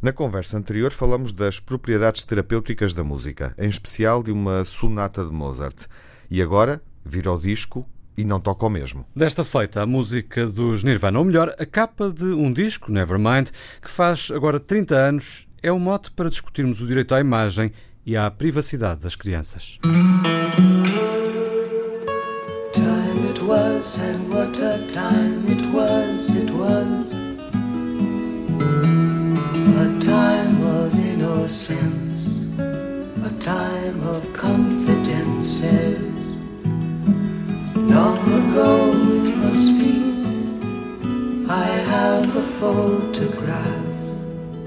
Na conversa anterior falamos das propriedades terapêuticas da música, em especial de uma sonata de Mozart. E agora vira o disco e não toca o mesmo. Desta feita, a música dos Nirvana, ou melhor, a capa de um disco, Nevermind, que faz agora 30 anos, é um mote para discutirmos o direito à imagem e à privacidade das crianças. Time it was and what a time innocence, a time of confidences. Long ago it must be, I have a photograph.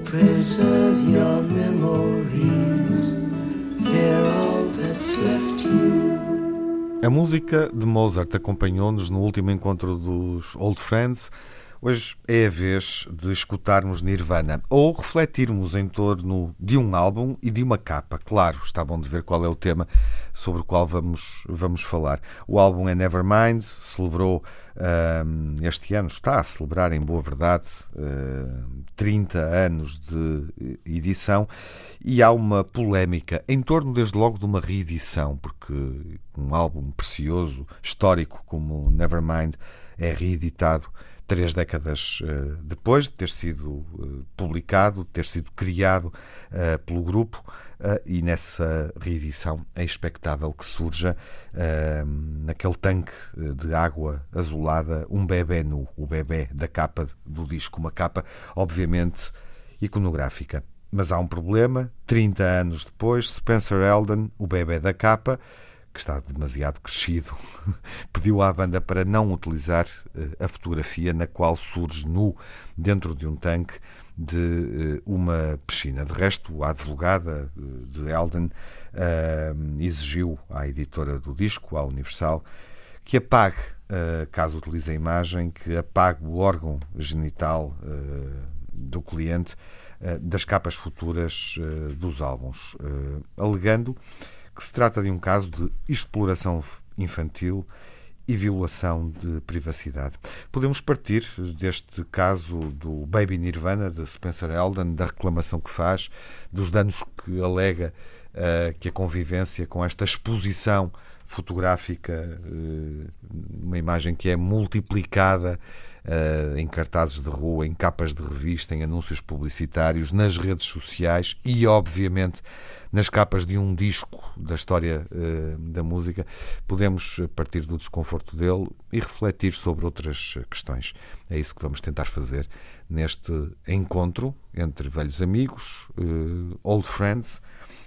Preserve your memories, they're all that's left you. A música de Mozart acompanhou-nos no último encontro dos Old Friends Hoje é a vez de escutarmos Nirvana ou refletirmos em torno de um álbum e de uma capa. Claro, está bom de ver qual é o tema sobre o qual vamos, vamos falar. O álbum é Nevermind, celebrou um, este ano, está a celebrar, em boa verdade, uh, 30 anos de edição e há uma polémica em torno, desde logo, de uma reedição, porque um álbum precioso, histórico como Nevermind é reeditado três décadas uh, depois de ter sido uh, publicado, de ter sido criado uh, pelo grupo, e nessa reedição é expectável que surja naquele tanque de água azulada um bebê nu, o bebê da capa do disco, uma capa obviamente iconográfica. Mas há um problema, 30 anos depois, Spencer Eldon, o bebê da capa, que está demasiado crescido, pediu à banda para não utilizar uh, a fotografia na qual surge nu dentro de um tanque de uh, uma piscina. De resto, a advogada uh, de Elden exigiu à editora do disco, à Universal, que apague, caso utilize a imagem, que apague o órgão genital do cliente das capas futuras dos álbuns, alegando que se trata de um caso de exploração infantil e violação de privacidade. Podemos partir deste caso do Baby Nirvana de Spencer Eldon, da reclamação que faz, dos danos que alega uh, que a convivência com esta exposição fotográfica, uh, uma imagem que é multiplicada uh, em cartazes de rua, em capas de revista, em anúncios publicitários, nas redes sociais e, obviamente, nas capas de um disco da história uh, da música, podemos partir do desconforto dele e refletir sobre outras questões. É isso que vamos tentar fazer neste encontro entre velhos amigos, uh, old friends,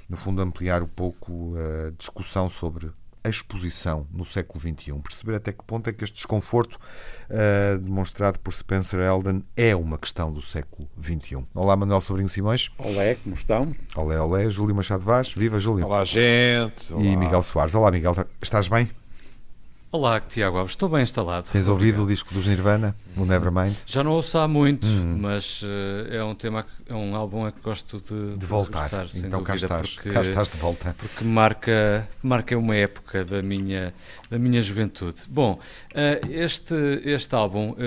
no fundo ampliar um pouco a discussão sobre a exposição no século XXI, perceber até que ponto é que este desconforto uh, demonstrado por Spencer Eldon é uma questão do século XXI. Olá, Manuel Sobrinho Simões. Olá, como estão? Olá, olá, Júlio Machado Vaz. Viva, Júlio. Olá, gente. Olá. E Miguel Soares. Olá, Miguel. Estás bem? Olá, Tiago Alves, estou bem instalado. Tens ouvido o disco dos Nirvana, o Nevermind? Já não ouço há muito, hum. mas uh, é um tema, é um álbum a que gosto de, de voltar. De então dúvida, cá estás, porque, cá estás de volta. Porque marca, marca uma época da minha, da minha juventude. Bom, uh, este, este álbum uh,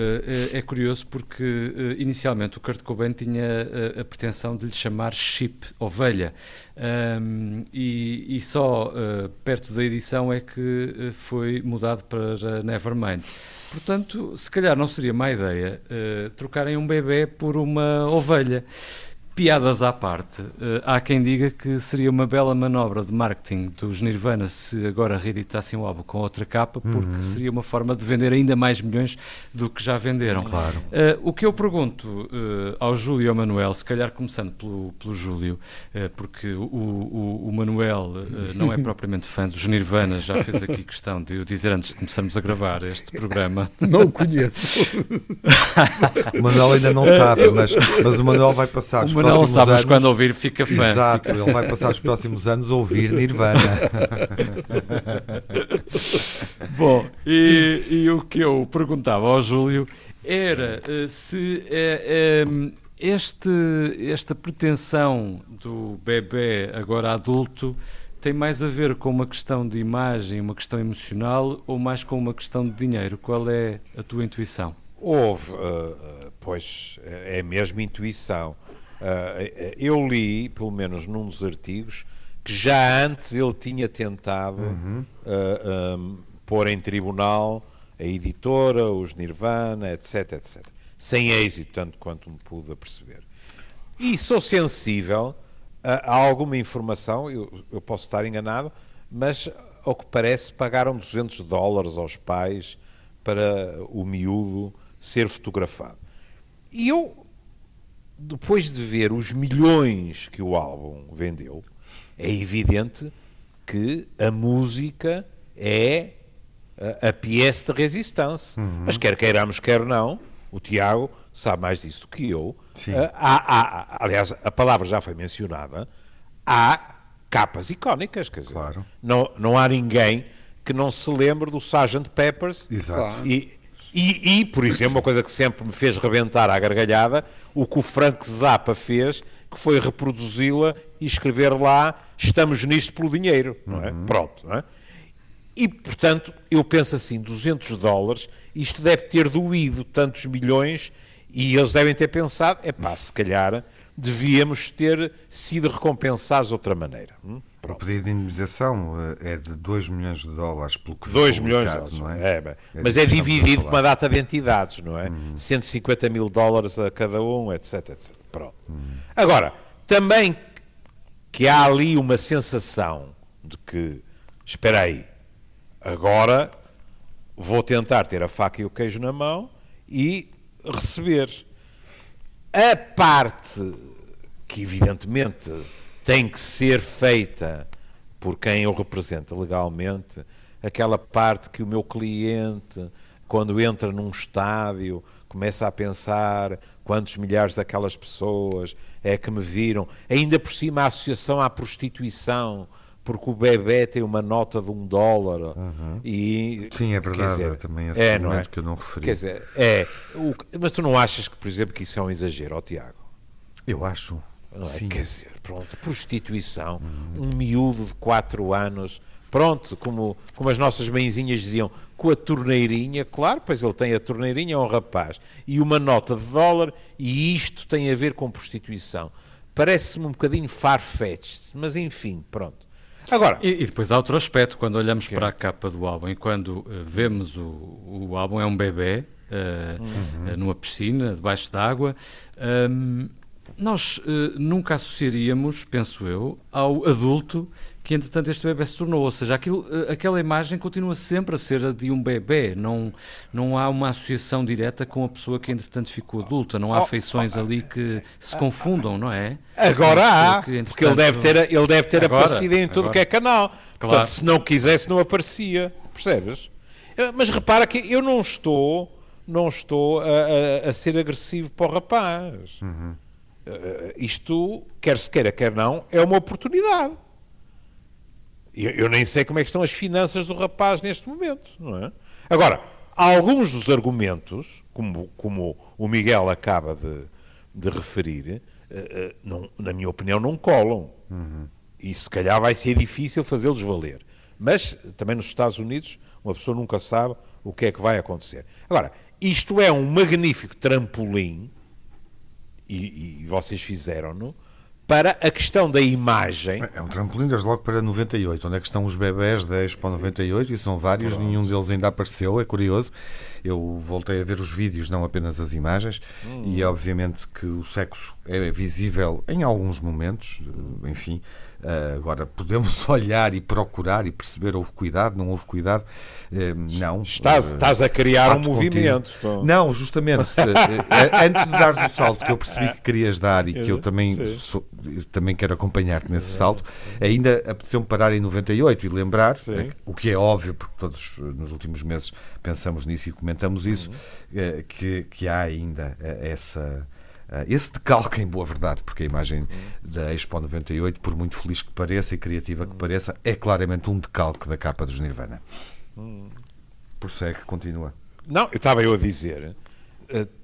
é curioso porque inicialmente o Kurt Cobain tinha a pretensão de lhe chamar Chip, ovelha. Um, e, e, só uh, perto da edição é que uh, foi mudado para Nevermind. Portanto, se calhar não seria má ideia uh, trocarem um bebê por uma ovelha. Piadas à parte, uh, há quem diga que seria uma bela manobra de marketing dos Nirvana se agora reeditassem o álbum com outra capa, porque uhum. seria uma forma de vender ainda mais milhões do que já venderam. Claro. Uh, o que eu pergunto uh, ao Júlio e ao Manuel, se calhar começando pelo, pelo Júlio, porque o, o, o Manuel não é propriamente fã dos Nirvana, já fez aqui questão de o dizer antes de começarmos a gravar este programa. Não o conheço. o Manuel ainda não sabe, mas, mas o Manuel vai passar não sabe, mas quando ouvir fica fã. Exato, ele vai passar os próximos anos a ouvir Nirvana. Bom, e, e, o que eu perguntava ao Júlio era uh, se uh, um, este, esta pretensão do bebê agora adulto tem mais a ver com uma questão de imagem, uma questão emocional ou mais com uma questão de dinheiro? Qual é a tua intuição? Houve, uh, pois, é mesmo intuição Uh, eu li, pelo menos num dos artigos, que já antes ele tinha tentado Uhum. uh, um, pôr em tribunal a editora, os Nirvana, etc, etc. Sem êxito, tanto quanto me pude aperceber. E sou sensível a, a alguma informação, eu, eu posso estar enganado, mas ao que parece pagaram 200 dólares aos pais para o miúdo ser fotografado. E eu, depois de ver os milhões que o álbum vendeu, é evidente que a música é a, a pièce de resistência. Uhum. Mas quer queiramos, quer não, o Tiago sabe mais disso do que eu. Ah, há- há- aliás, a palavra já foi mencionada. Há capas icónicas, quer dizer, Claro. não, não há ninguém que não se lembre do Sgt. Peppers Exato. e, e, e, por exemplo, uma coisa que sempre me fez rebentar à gargalhada, o que o Frank Zappa fez, que foi reproduzi-la e escrever lá estamos nisto pelo dinheiro, não é? Pronto, não é? E, portanto, eu penso assim, 200 dólares, isto deve ter doído tantos milhões e eles devem ter pensado, é pá, se calhar devíamos ter sido recompensados de outra maneira. Hum? O pedido de indemnização eh, é de 2 milhões de dólares, pelo que 2 foi milhões de dólares. não é? É. É mas é a dividido por uma data de entidades, não é? 150 mil dólares a cada um, etc, etc. Pronto. Agora, também que há ali uma sensação de que, espera aí, agora vou tentar ter a faca e o queijo na mão e receber. A parte que, evidentemente, tem que ser feita por quem eu represento legalmente, aquela parte que o meu cliente, quando entra num estádio, começa a pensar quantos milhares daquelas pessoas é que me viram, ainda por cima a associação à prostituição, porque o bebê tem uma nota de um dólar e Sim, é verdade, dizer, é também esse é, é? que eu não referi. Quer dizer, é, o- mas tu não achas que, por exemplo, que isso é um exagero, ó Tiago? Eu acho. Não é? Quer dizer, pronto, prostituição, um miúdo de 4 anos, pronto, como, como as nossas mãezinhas diziam, com a torneirinha, claro, pois ele tem a torneirinha, é um rapaz, e uma nota de dólar, e isto tem a ver com prostituição. Parece-me um bocadinho farfetched, mas enfim, pronto. Agora, E, e depois há outro aspecto, quando olhamos para a capa do álbum e quando eh, vemos o, o álbum, é um bebê eh, eh, numa piscina, debaixo d'água. Ahm, nós eh, nunca associaríamos, penso eu, ao adulto que entretanto este bebê se tornou. Ou seja, aquilo, eh, aquela imagem continua sempre a ser a de um bebê. Não, não há uma associação direta com a pessoa que entretanto ficou adulta. Não há afeições ali que se confundam, não é? Agora há, que, porque ele deve ter, ele deve ter Agora, aparecido em tudo agora. que é canal. Portanto, Claro. se não quisesse, não aparecia. Percebes? Mas repara que eu não estou, não estou a, a- a ser agressivo para o rapaz. Eh, isto, quer se queira, quer não, é uma oportunidade. Eu, eu nem sei como é que estão as finanças do rapaz neste momento, não é? Agora, alguns dos argumentos, como, como o Miguel acaba de, de referir, eh, eh, não- na minha opinião, não colam. E se calhar vai ser difícil fazê-los valer. Mas também nos Estados Unidos, uma pessoa nunca sabe o que é que vai acontecer. Agora, isto é um magnífico trampolim, e, e vocês fizeram-no, para a questão da imagem. É um trampolim desde logo para 98. Onde é que estão os bebés da Expo 98? E são vários, nenhum deles ainda apareceu, é curioso. Eu voltei a ver os vídeos, não apenas as imagens, e é obviamente que o sexo é visível em alguns momentos, eh, enfim. eh, Agora, podemos olhar e procurar e perceber houve cuidado, não houve cuidado. Eh, Não. Estás, estás a criar um movimento. contínuo. Não, justamente. Antes de dares o salto que eu percebi que querias dar e que eu também, Sim. sou- eu também quero acompanhar-te nesse salto, ainda apeteceu-me parar em 98 e lembrar, eh, o que é óbvio, porque todos nos últimos meses pensamos nisso e comentamos isso, eh, que, que há ainda eh, essa. eh, Esse decalque, em boa verdade, porque a imagem da Expo 98, por muito feliz que pareça e criativa que pareça, é claramente um decalque da capa dos Nirvana. Prossegue, continua. Não, eu estava eu a dizer,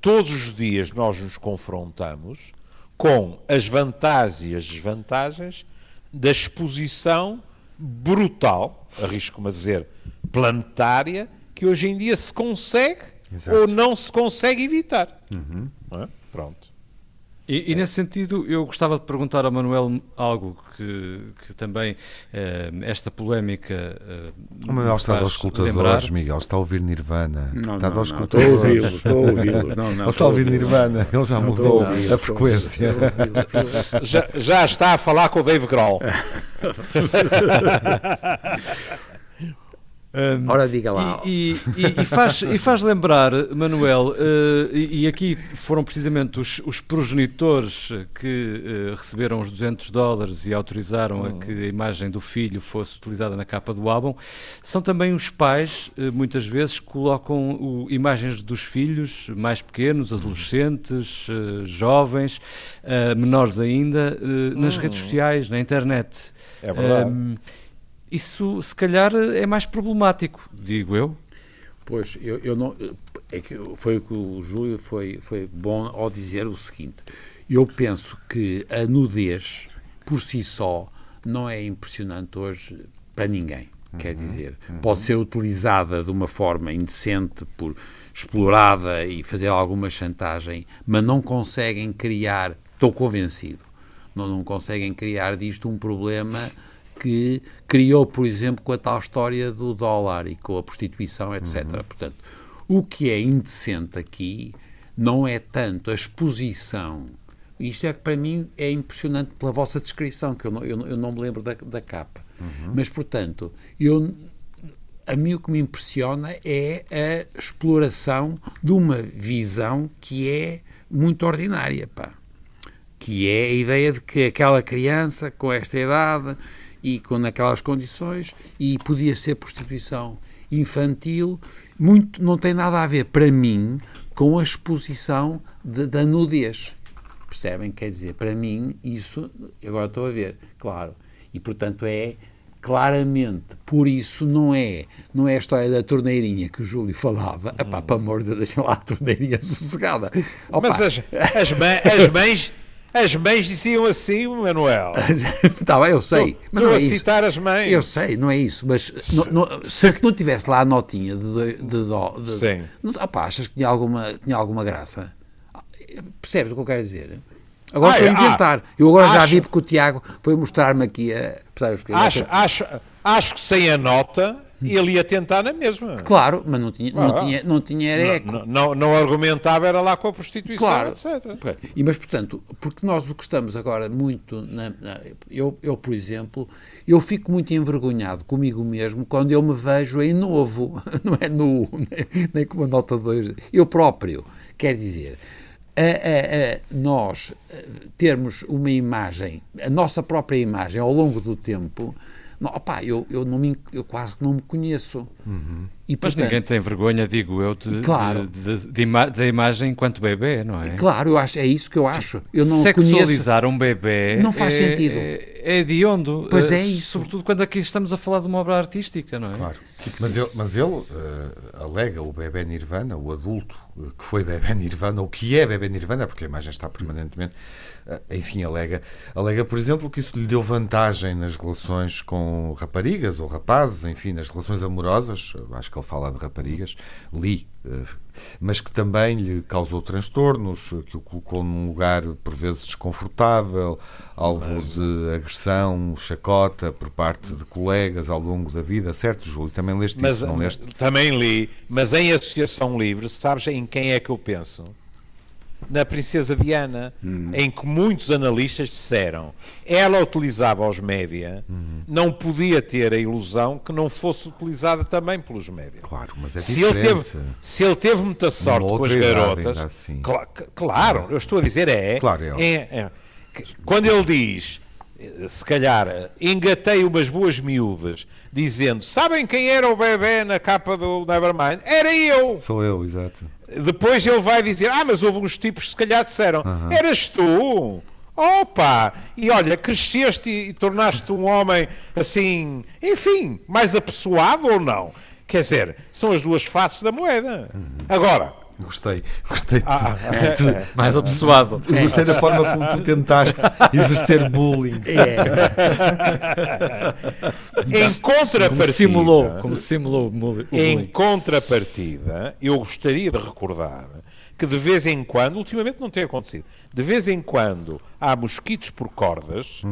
todos os dias nós nos confrontamos com as vantagens e as desvantagens da exposição brutal, arrisco-me a dizer, planetária, que hoje em dia se consegue Exato. ou não se consegue evitar. Não é? Pronto. E, e, nesse sentido, eu gostava de perguntar ao Manuel algo que, que também eh, esta polémica. Eh, o Manuel está aos escutadores. Miguel, está a ouvir Nirvana. Não, está não, aos não, estou a ouvi-lo, estou a ouvi-lo. Não, não, ele está a ouvir Nirvana, ele já mudou a frequência. Já, já está a falar com o Dave Grohl. Um, Ora, diga lá. E, e, e, faz, e faz lembrar, Manuel, uh, e, aqui foram precisamente os, os progenitores que uh, receberam os 200 dólares e autorizaram a que a imagem do filho fosse utilizada na capa do álbum, são também os pais, uh, muitas vezes, colocam o, imagens dos filhos mais pequenos, adolescentes, jovens, menores ainda, nas redes uhum. sociais, na internet. É verdade. Um, isso se calhar é mais problemático, digo eu. Pois, eu, eu não. É que foi o que o Júlio foi, foi bom ao dizer o seguinte: eu penso que a nudez, por si só, não é impressionante hoje para ninguém. Uhum, quer dizer, uhum. pode ser utilizada de uma forma indecente, por explorada e fazer alguma chantagem, mas não conseguem criar, estou convencido, não, não conseguem criar disto um problema que criou, por exemplo, com a tal história do dólar e com a prostituição, etc. Uhum. Portanto, o que é indecente aqui não é tanto a exposição. Isto é que para mim é impressionante pela vossa descrição, que eu não, eu, eu não me lembro da, da capa. Uhum. Mas, portanto, eu, a mim o que me impressiona é a exploração de uma visão que é muito ordinária, pá. Que é a ideia de que aquela criança com esta idade e com naquelas condições e podia ser prostituição infantil, muito não tem nada a ver para mim com a exposição de, da nudez. Percebem? Quer dizer, para mim isso agora estou a ver, claro. E portanto é claramente, por isso não é, não é a história da torneirinha que o Júlio falava. Hum. Epá, para amor de Deus, deixa lá a torneirinha sossegada. Opa. Mas as, as, as mães as mães diziam assim, Manuel. Está bem, eu sei. Estou, mas não é a isso. citar as mães. Eu sei, não é isso. Mas se, não, não, se não tivesse lá a notinha de, de, dó. De, Sim. Não, opa, achas que tinha alguma, tinha alguma graça? Percebes o que eu quero dizer? Agora estou a inventar. Ah, eu agora acho, já vi porque o Tiago foi mostrar-me aqui a. Percebes, acho, acho, acho que sem a nota ele ia tentar na mesma. Claro, mas não tinha, não ah, tinha, não tinha eco. Não, não, não, argumentava, era lá com a prostituição, claro. etc. E, mas, portanto, porque nós o que estamos agora muito... Na, na, eu, eu, por exemplo, eu fico muito envergonhado comigo mesmo quando eu me vejo em novo, não é nu, nem, nem com uma nota 2. Eu próprio, quer dizer... A, a, a, nós termos uma imagem, a nossa própria imagem ao longo do tempo, não, opa, eu, eu, não me, eu quase não me conheço. Uhum. E, portanto, Mas ninguém tem vergonha, digo eu, de, claro, de, de, de ima da imagem enquanto bebê, não é? Claro, eu acho, é isso que eu acho. Eu não Sexualizar conheço, um bebê não faz é, sentido. É, é de onde? Pois é isso. Sobretudo quando aqui estamos a falar de uma obra artística, não é? Claro. Mas ele, mas ele uh, alega o bebê Nirvana, o adulto uh, que foi bebê Nirvana, ou que é bebê Nirvana, porque a imagem está permanentemente ah, enfim, alega, alega, por exemplo, que isso lhe deu vantagem nas relações com raparigas ou rapazes, enfim, nas relações amorosas, acho que ele fala de raparigas, li, mas que também lhe causou transtornos, que o colocou num lugar por vezes desconfortável, alvo mas... de agressão, chacota por parte de colegas ao longo da vida, certo, Júlio? Também leste mas, isso, não leste? Também li, mas em Associação Livre, sabes em quem é que eu penso? Na Princesa Diana, hum. em que muitos analistas disseram ela utilizava os média, hum. não podia ter a ilusão que não fosse utilizada também pelos média. Claro, mas é se Ele teve, se ele teve muita sorte com as garotas, assim. cl claro, eu estou a dizer é, claro, é, é, é quando ele diz se calhar, engatei umas boas miúdas dizendo: Sabem quem era o bebê na capa do Nevermind? Era eu! Sou eu, exato. Depois ele vai dizer: Ah, mas houve uns tipos que se calhar disseram: uhum. Eras tu! Opa! E olha, cresceste e, e tornaste um homem assim, enfim, mais apessoado ou não? Quer dizer, são as duas faces da moeda. Uhum. Agora, Gostei, gostei de, ah, de, é, mais apessoado. Gostei da forma como tu tentaste exercer bullying. É. em contrapartida, como simulou, como simulou o bullying. Em contrapartida, eu gostaria de recordar que de vez em quando, ultimamente não tem acontecido, de vez em quando há mosquitos por cordas,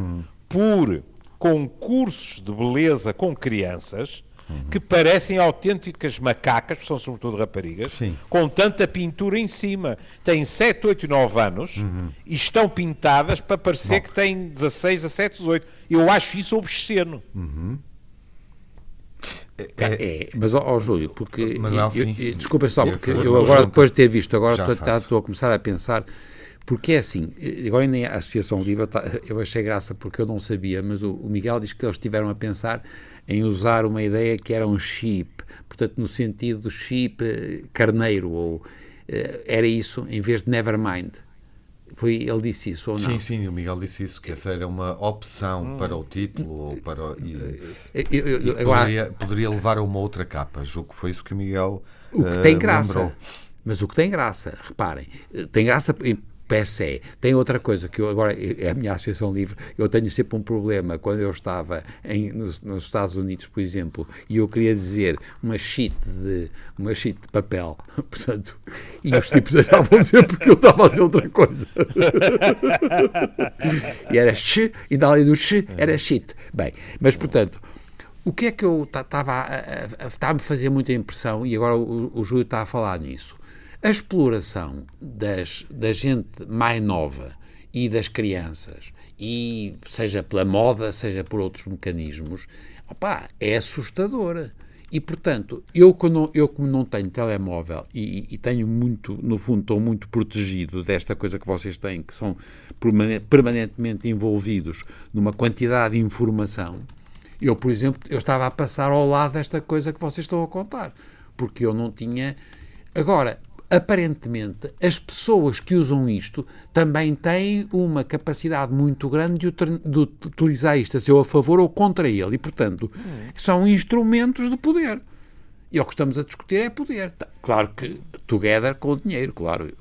por concursos de beleza com crianças, que parecem autênticas macacas, são sobretudo raparigas, Sim. com tanta pintura em cima. Têm 7, 8, 9 anos e estão pintadas para parecer que têm 16, 17, 18. Eu acho isso obsceno. É, mas, ó ó, Júlio, porque. Manuel, eu- eu- desculpa só, porque eu eu agora, junto. depois de ter visto, agora estou, tá- estou a começar a pensar. Porque é assim, eh, agora nem a Associação Livre, tá- eu achei graça porque eu não sabia, mas o, o Miguel diz que eles estiveram a pensar em usar uma ideia que era um chip, portanto, no sentido do chip eh, carneiro, ou eh, era isso, em vez de Nevermind. Foi, ele disse isso ou não? Sim, sim, o Miguel disse isso, que essa era uma opção para o título ou para e, Eu- eu- e eu- agora, poderia, poderia levar a uma outra capa. Julgo que foi isso que o Miguel O que eh, tem graça. lembrou. Mas o que tem graça, reparem, tem graça se. Tem outra coisa que eu agora, é a minha associação livre, eu tenho sempre um problema quando eu estava em, nos, nos Estados Unidos, por exemplo, e eu queria dizer uma sheet de, uma sheet de papel, portanto, e os tipos achavam sempre que eu estava a dizer outra coisa. e era sh, e dali do sh era shit. Bem, mas portanto, o que é que eu estava a, a, a, a fazer muita impressão, e agora o, o Júlio está a falar nisso, a exploração das, da gente mais nova e das crianças, e seja pela moda, seja por outros mecanismos, opá, é assustadora. E, portanto, eu, quando, eu como não tenho telemóvel e, e tenho muito, no fundo, estou muito protegido desta coisa que vocês têm, que são permane- permanentemente envolvidos numa quantidade de informação, eu, por exemplo, eu estava a passar ao lado desta coisa que vocês estão a contar, porque eu não tinha. Agora, aparentemente, as pessoas que usam isto também têm uma capacidade muito grande de, de utilizar isto a seu a favor ou contra ele, e, portanto, são instrumentos de poder. E o que estamos a discutir é poder. Tá, Claro que together com o dinheiro, claro.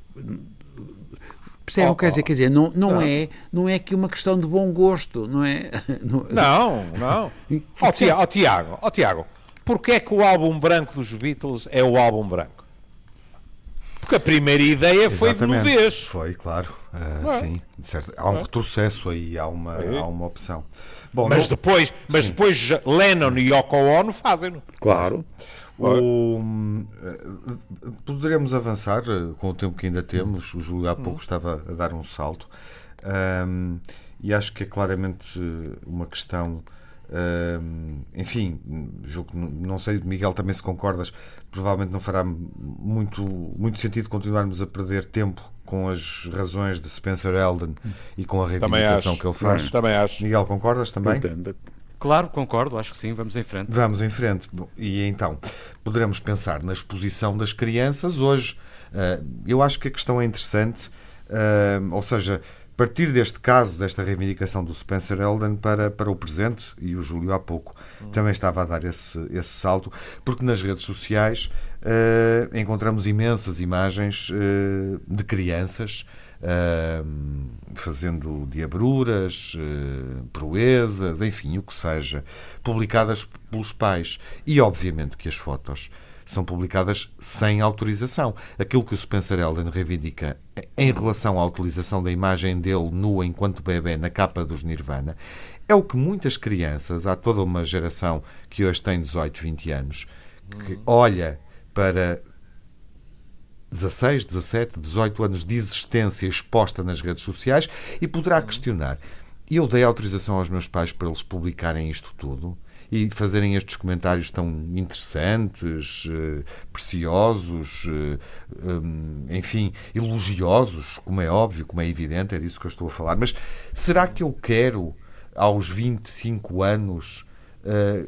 Percebem o que quer dizer? Quer dizer, não, não, É, não é que uma questão de bom gosto, não é? Não- Não, não. Ó ó Tiago, ó Tiago, porquê é que o álbum branco dos Beatles é o álbum branco? Porque a primeira ideia foi de nudez. Foi, claro. Ah, sim, certo. Há um retrocesso aí, há uma, há uma opção. Bom, Mas não- depois, mas depois Lennon e Yoko Ono fazem-no. Claro. O, eh, poderemos avançar eh, com o tempo que ainda temos. O Júlio há pouco estava a dar um salto. Ahm, e acho que é claramente eh, uma questão. Ahm, enfim, julgo que não sei, Miguel, também se concordas, provavelmente não fará muito, muito sentido continuarmos a perder tempo com as razões de Spencer Eldon e com a reivindicação que ele faz. Também acho. Miguel, concordas também? Portanto, Claro, concordo, acho que sim, vamos em frente. Vamos em frente. Bom, E então, poderemos pensar na exposição das crianças hoje. Ah, eu acho que a questão é interessante, ah, ou seja, partir deste caso, desta reivindicação do Spencer Eldon para, para o presente, e o Júlio há pouco também estava a dar esse, esse salto, porque nas redes sociais ah, encontramos imensas imagens ah, de crianças fazendo diabruras, ah, proezas, enfim, o que seja, publicadas pelos pais. E obviamente que as fotos são publicadas sem autorização. Aquilo que o Spencer Elden reivindica em relação à utilização da imagem dele nua enquanto bebê na capa dos Nirvana é o que muitas crianças, há toda uma geração que hoje tem 18, 20 anos, que olha para 16, 17, 18 anos de existência exposta nas redes sociais e poderá questionar. Eu dei autorização aos meus pais para eles publicarem isto tudo e fazerem estes comentários tão interessantes, eh, preciosos, eh, hum, enfim, elogiosos, como é óbvio, como é evidente, é disso que eu estou a falar. Mas será que eu quero, aos 25 anos, eh,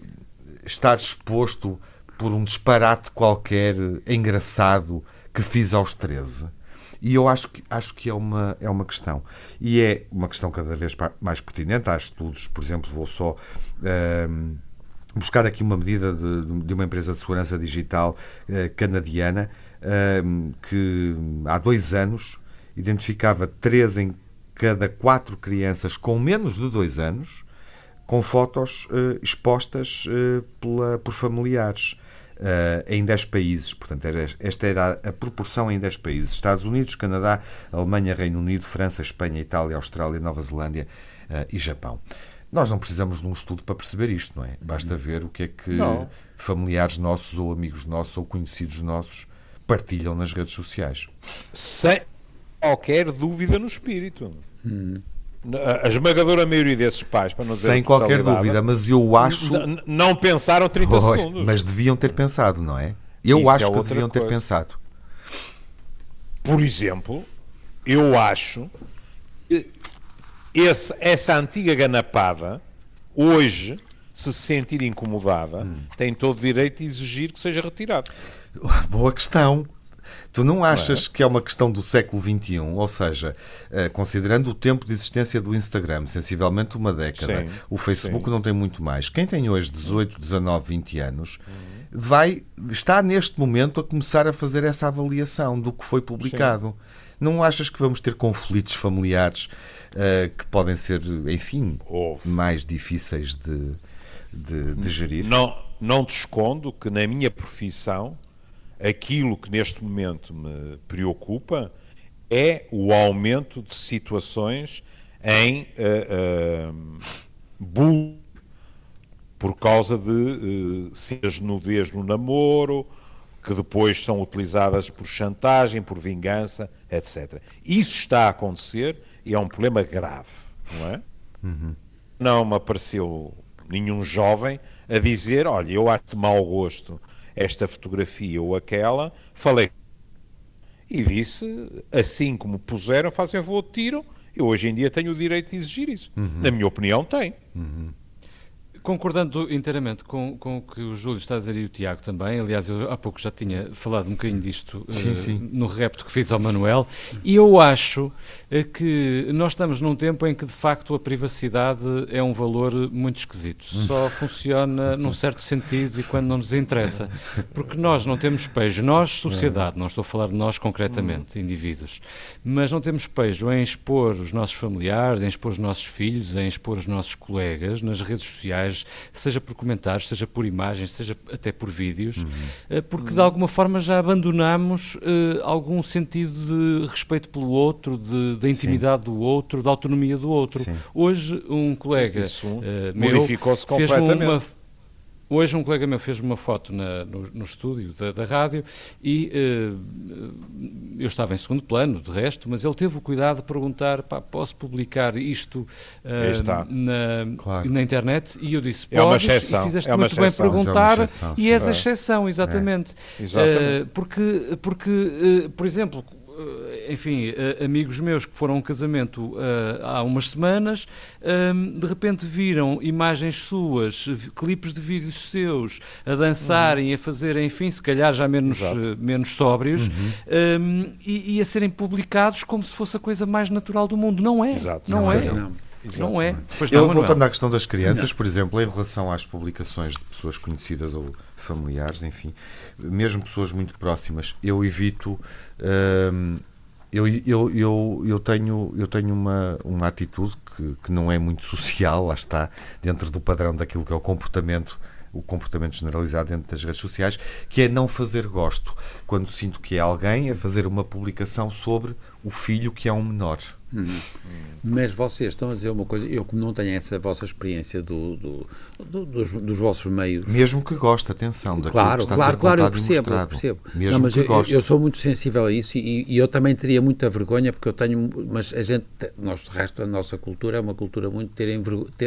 estar exposto por um disparate qualquer engraçado que fiz aos 13? E eu acho que, acho que é, uma, é uma questão. E é uma questão cada vez mais pertinente. Há estudos, por exemplo, vou só ehm, buscar aqui uma medida de, de uma empresa de segurança digital eh, canadiana ehm, que há dois anos identificava três em cada quatro crianças com menos de dois anos com fotos eh, expostas eh, pela, por familiares. Uh, em 10 países. Portanto, era, esta era a, proporção em 10 países: Estados Unidos, Canadá, Alemanha, Reino Unido, França, Espanha, Itália, Austrália, Nova Zelândia uh, e Japão. Nós não precisamos de um estudo para perceber isto, não é? Basta ver o que é que não. familiares nossos ou amigos nossos ou conhecidos nossos partilham nas redes sociais. Sem qualquer dúvida no espírito. Hum. A esmagadora maioria desses pais, para não dizer Sem qualquer dúvida, mas eu acho. Não pensaram 30 pois, segundos. Mas deviam ter pensado, não é? Eu Isso acho é que deviam coisa. ter pensado. Por exemplo, eu acho que esse, essa antiga ganapada, hoje, se sentir incomodada, hum. tem todo o direito de exigir que seja retirado. Boa questão. Tu não achas é? que é uma questão do século XXI? Ou seja, eh, considerando o tempo de existência do Instagram, sensivelmente uma década, sim, o Facebook sim. não tem muito mais. Quem tem hoje 18, 19, 20 anos vai está neste momento a começar a fazer essa avaliação do que foi publicado. Sim. Não achas que vamos ter conflitos familiares uh, que podem ser, enfim, Houve. mais difíceis de, de, de gerir? Não, não te escondo que na minha profissão aquilo que neste momento me preocupa é o aumento de situações em uh, uh, por causa de uh, nudez no namoro, que depois são utilizadas por chantagem, por vingança, etc. Isso está a acontecer e é um problema grave, não é? Uhum. Não me apareceu nenhum jovem a dizer, olha, eu acho de mau gosto esta fotografia ou aquela, falei e disse, assim como puseram, fazem voo de tiro, eu hoje em dia tenho o direito de exigir isso. Uhum. Na minha opinião, tem. Uhum. Concordando inteiramente com, com o que o Júlio está a dizer e o Tiago também, aliás, eu há pouco já tinha falado um bocadinho disto sim, uh, sim. no repto que fiz ao Manuel, e eu acho uh, que nós estamos num tempo em que de facto a privacidade é um valor muito esquisito. Só funciona num certo sentido e quando não nos interessa. Porque nós não temos pejo, nós, sociedade, não estou a falar de nós concretamente, indivíduos, mas não temos pejo em expor os nossos familiares, em expor os nossos filhos, em expor os nossos colegas nas redes sociais seja por comentários, seja por imagens, seja até por vídeos, uhum. Eh, porque uhum. de alguma forma já abandonamos uh, algum sentido de respeito pelo outro, de, da intimidade Sim. do outro, da autonomia do outro. Sim. Hoje, um colega uh, meu fez-me uma Hoje um colega meu fez uma foto na, no, no, estúdio da, da rádio e uh, eu estava em segundo plano, de resto, mas ele teve o cuidado de perguntar, pá, posso publicar isto uh, na, claro. na internet? E eu disse, podes, é uma exceção. e fizeste é muito exceção. bem perguntar, é e és a exceção, exatamente. É. exatamente. Uh, porque, porque por exemplo, enfim, uh, amigos meus que foram a um casamento uh, há umas semanas, um, de repente viram imagens suas, clipes de vídeos seus, a dançarem, uhum. a fazerem, enfim, se calhar já menos, uh, menos sóbrios, uhum. um, e, e, a serem publicados como se fosse a coisa mais natural do mundo. Não é. Exato. Não, não é. Não. Não é. Pois não, Eu, voltando à questão das crianças, não. por exemplo, em relação às publicações de pessoas conhecidas ou familiares, enfim, mesmo pessoas muito próximas, eu evito. Hum, eu, eu, eu, eu tenho, eu tenho uma, uma atitude que, que não é muito social, lá está, dentro do padrão daquilo que é o comportamento o comportamento generalizado dentro das redes sociais, que é não fazer gosto quando sinto que é alguém a fazer uma publicação sobre o filho que é um menor. Hum. Mas vocês estão a dizer uma coisa, eu como não tenho essa vossa experiência do, do, do dos, dos, vossos meios. Mesmo que goste, atenção, claro, que está claro, claro, eu percebo, eu percebo. Mesmo não, mas que eu, eu sou muito sensível a isso e, e, eu também teria muita vergonha porque eu tenho, mas a gente, nós, o resto da nossa cultura é uma cultura muito ter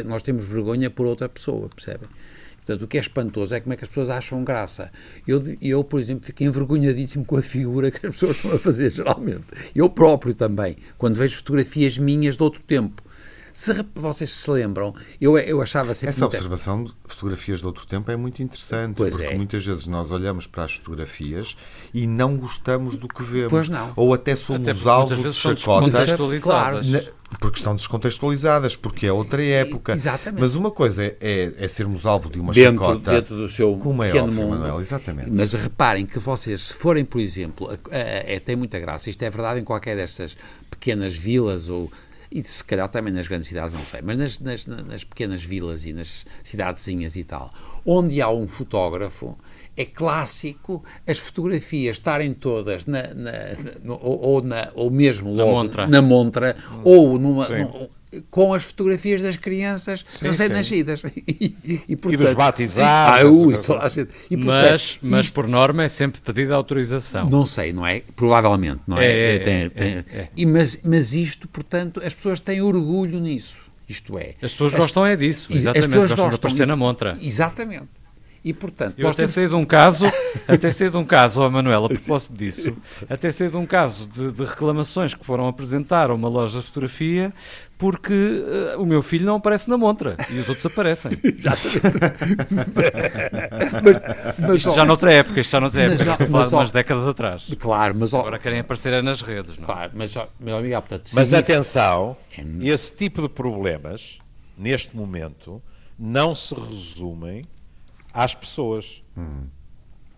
nós temos vergonha por outra pessoa, percebem? Portanto, o que é espantoso é como é que as pessoas acham graça. Eu, eu, por exemplo, fico envergonhadíssimo com a figura que as pessoas estão a fazer, geralmente. Eu próprio também, quando vejo fotografias minhas de outro tempo. Se vocês se lembram, eu, eu achava sempre. Essa observação de fotografias de outro tempo é muito interessante, pois porque é. muitas vezes nós olhamos para as fotografias e não gostamos do que vemos. Pois não. Ou até somos até alvos de chacotas. Claro. Porque estão descontextualizadas, porque é outra época. Exatamente. Mas uma coisa é, é, é sermos alvo de uma dentro, chacota. Dentro do seu como é óbvio, mundo. Manuel, exatamente. Mas reparem que vocês, se forem, por exemplo, é, tem muita graça, isto é verdade em qualquer destas pequenas vilas ou e se calhar também nas grandes cidades, não sei, mas nas, nas, nas pequenas vilas e nas cidadezinhas e tal, onde há um fotógrafo, é clássico as fotografias estarem todas na, na, na ou, ou, na, ou mesmo logo montra. na montra ou numa, num- com as fotografias das crianças recém-nascidas. E, e, portanto- dos batizados, Ah, ui, essas toda a gente. E, portanto, Mas, mas isto- por norma é sempre pedida autorização. não sei, não é? Provavelmente, não é? É, é, Tem- é, tem- é, é. E, mas, mas isto, portanto, as pessoas têm orgulho nisso. Isto é. As pessoas gostam é disso, As exatamente, pessoas gostam de gostam aparecer de- na montra. Exatamente. E, portanto, Eu até temos- sei de um caso, até sei de um caso, ó Manuela, a propósito disso, até sei de um caso de, de reclamações que foram apresentar a uma loja de fotografia porque eh, o meu filho não aparece na montra e os outros aparecem. mas, mas, Isto ó, já noutra época, isto já noutra Mas, época, ó, estou a falar mas, de ó, umas décadas atrás. Claro, mas, ó, Agora querem aparecer é nas redes, não é? claro, mas, ó, meu amigo, portanto, Mas significa- atenção, É esse tipo de problemas, neste momento, não se resumem às pessoas.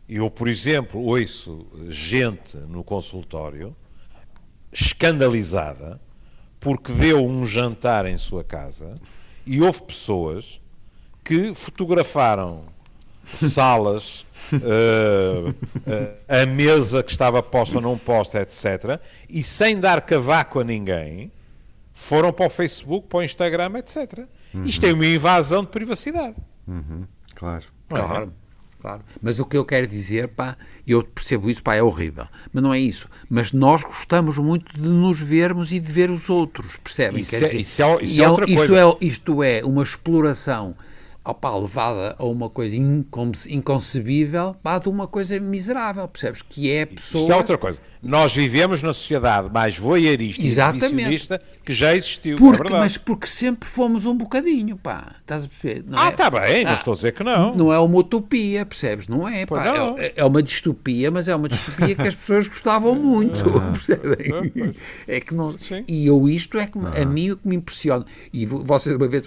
Eu, por exemplo, ouço gente no consultório escandalizada porque deu um jantar em sua casa e houve pessoas que fotografaram salas, eh, eh, a mesa que estava posta ou não posta, etc. E sem dar cavaco a ninguém, foram para o Facebook, para o Instagram, etc. Isto é uma invasão de privacidade. Claro. Claro, claro. Mas o que eu quero dizer, pá, eu percebo isso, pá, é horrível. Mas não é isso. Mas nós gostamos muito de nos vermos e de ver os outros, percebem? Isso é- dizer, isso é- isso e é outra isto coisa. É, isto é uma exploração opá, levada a uma coisa inconce- inconcebível pá, de uma coisa miserável, percebes? Que é a pessoa... Isto é outra coisa. Nós vivemos na sociedade mais voyeurística e Exatamente. exibicionista que já existiu. é Porque, verdade. mas porque sempre fomos um bocadinho, pá. Estás a perceber? Não Ah, é? está bem, não Ah, estou a dizer que não. Não é uma utopia, percebes? Não é, pá. não. É, é uma distopia, mas é uma distopia que as pessoas gostavam muito, percebem? É que não... Sim. E eu isto é que me- a mim o que me impressiona. E vo- vocês uma vez,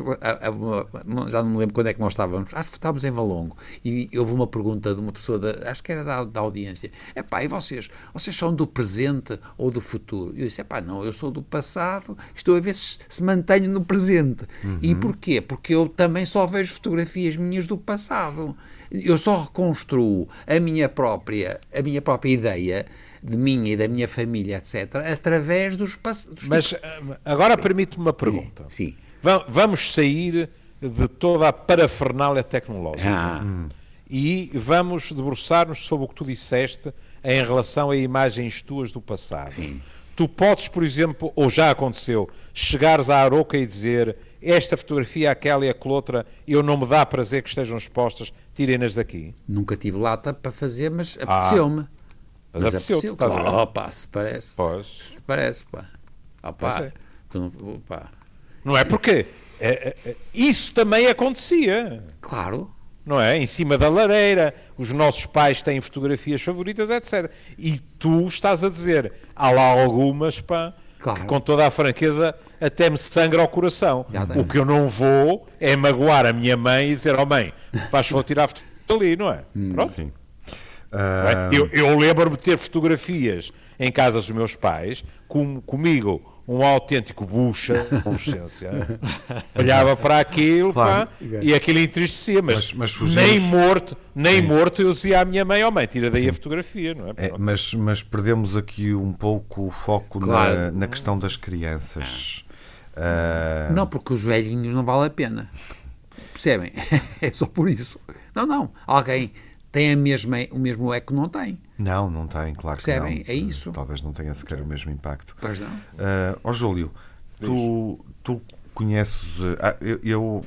não- já não me lembro quando é que nós estávamos, acho que estávamos em Valongo, e houve uma pergunta de uma pessoa, da, acho que era da, da audiência, é pá, e vocês? Vocês são do presente ou do futuro? Eu disse, é pá, não, eu sou do passado, estou a ver se, se mantenho no presente. E porquê? Porque eu também só vejo fotografias minhas do passado. Eu só reconstruo a minha própria, a minha própria ideia de mim e da minha família, etc., através dos passados. Mas ah, agora permite-me uma pergunta. Sim. Va- Vamos sair de toda a parafernália tecnológica Ah, e vamos debruçar-nos sobre o que tu disseste em relação a imagens tuas do passado. Tu podes, por exemplo, ou já aconteceu, chegares à Aroca e dizer esta fotografia, aquela e aquela outra, eu não me dá prazer que estejam expostas, tirem-nas daqui. nunca tive lata para fazer, mas apeteceu-me. Ah. Mas apeteceu-te, estás a ver? claro, opá, se parece. Pois. Se te parece, pá. Opá, Pois é. tu não- opá. Não é porque é, é, é, isso também acontecia. Claro. Não é? Em cima da lareira, os nossos pais têm fotografias favoritas, etc. E tu estás a dizer, há lá algumas, pá, Claro. que com toda a franqueza até me sangra ao coração. O que eu não vou é magoar a minha mãe e dizer, oh mãe, faz favor tirar a foto ali, não é? Hum, Pronto. Sim. É? Eu, eu lembro-me de ter fotografias em casa dos meus pais, com, comigo um autêntico bucha, com licença, olhava para aquilo Claro. pá, e aquilo entristecia, mas, Mas- mas nem morto, nem morto eu dizia à minha mãe, ó mãe, tira daí a fotografia, não é? É, mas, mas perdemos aqui um pouco o foco na, Claro. na questão das crianças. Ah, Não, porque os velhinhos não vale a pena. Percebem? É só por isso. Não, não. Alguém tem a mesma, o mesmo eco, não tem. não, não tem, claro que Percebem? não. É isso. Talvez não tenha sequer o mesmo impacto. Pois não. Ah, Ó Júlio, tu, tu conheces. ah, eu, eu,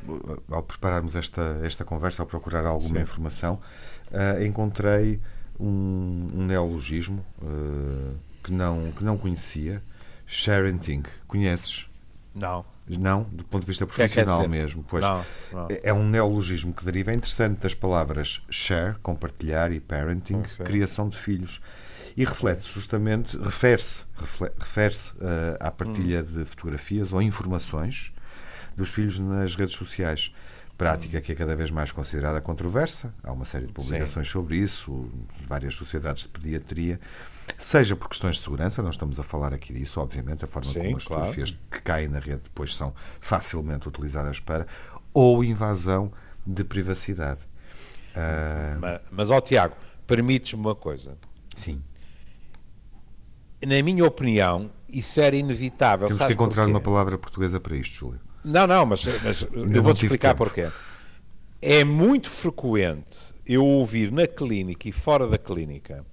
ao prepararmos esta, esta conversa, ao procurar alguma informação, ah, encontrei um, um neologismo ah, que, não, que não conhecia. Sharenting. Conheces? Não. Não, do ponto de vista que é que profissional dizer? mesmo. Pois. Não, não. É- É um neologismo que deriva é interessante das palavras share, compartilhar, e parenting, Ok. criação de filhos. E reflete justamente, refere-se refle- refere-se, eh, à partilha Hum. de fotografias ou informações dos filhos nas redes sociais. prática que é cada vez mais considerada controversa. Há uma série de publicações Sim. sobre isso, várias sociedades de pediatria, seja por questões de segurança, não estamos a falar aqui disso, obviamente, a forma Sim, como as claro. fotografias que caem na rede depois são facilmente utilizadas para, ou invasão de privacidade. Uh... Mas, mas ó Tiago, permites-me uma coisa. Sim. Na minha opinião, isso era inevitável. Temos Sabes que encontrar uma palavra portuguesa para isto, Júlio. Não, não, mas, mas eu vou-te explicar tempo. porquê. É muito frequente eu ouvir na clínica e fora da clínica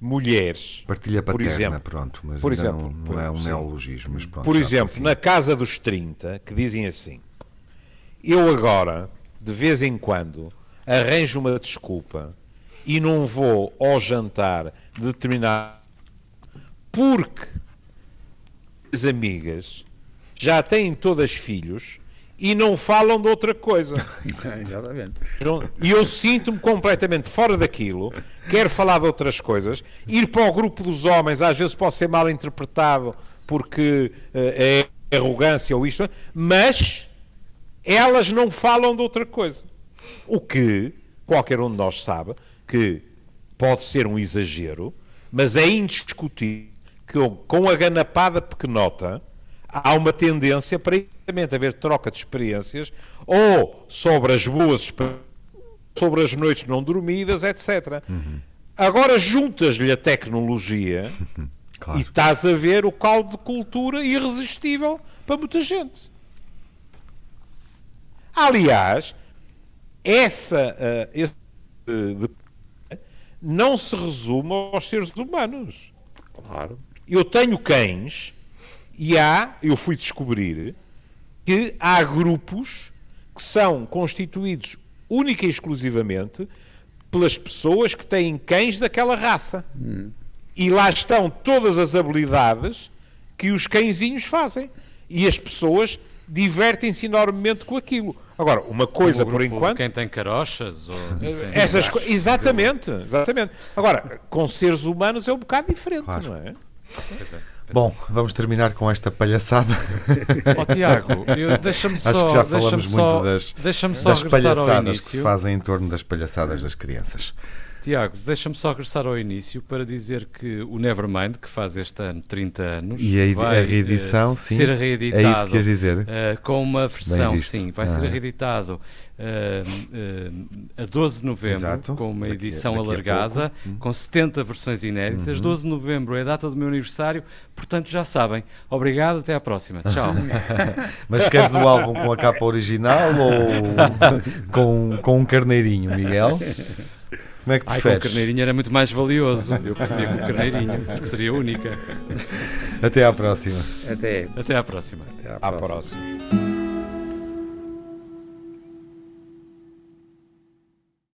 mulheres. Partilha paterna, por exemplo, pronto, mas por exemplo, não, não é um sim. neologismo. Mas pronto, por exemplo, assim. na casa dos 30, que dizem assim: eu agora, de vez em quando, arranjo uma desculpa e não vou ao jantar determinado porque as amigas já têm todas filhos e não falam de outra coisa. Exatamente. E eu sinto-me completamente fora daquilo, quero falar de outras coisas, ir para o grupo dos homens, às vezes pode ser mal interpretado porque uh, é arrogância ou isto, mas elas não falam de outra coisa. O que qualquer um de nós sabe que pode ser um exagero, mas é indiscutível que com a ganapada pequenota há uma tendência para haver troca de experiências ou sobre as boas sobre as noites não dormidas, etc. Uhum. Agora juntas-lhe a tecnologia claro. e estás a ver o caldo de cultura irresistível para muita gente. Aliás, essa, uh, esse, uh, não se resume aos seres humanos. Claro. Eu tenho cães e há, eu fui descobrir, que há grupos que são constituídos única e exclusivamente pelas pessoas que têm cães daquela raça. Hum. E lá estão todas as habilidades que os cãezinhos fazem. E as pessoas divertem-se enormemente com aquilo. Agora, uma coisa por enquanto. Quem tem carochas? Ou... Essas co... Exatamente, exatamente. Agora, com seres humanos é um bocado diferente, claro. não é? Pois é. Bom, vamos terminar com esta palhaçada. Oh, Tiago, deixa-me só. Acho que já falamos muito só, das, das palhaçadas que se fazem em torno das palhaçadas das crianças. Tiago, deixa-me só regressar ao início para dizer que o Nevermind, que faz este ano 30 anos, e a, vai a reedição, uh, sim, ser reeditado. É isso que queres dizer? Uh, com uma versão, sim, vai ah. ser reeditado a 12 de novembro, Exato. com uma daqui, edição daqui alargada, hum. com 70 versões inéditas. Uhum. 12 de novembro é a data do meu aniversário, portanto já sabem. Obrigado, até à próxima. Tchau. Mas queres o álbum com a capa original ou com, com um carneirinho, Miguel? Como é que Ai, com o carneirinho era muito mais valioso. Eu preferia com o carneirinho, porque seria única. Até à próxima. Até. Até à próxima. Até à próxima. À próxima.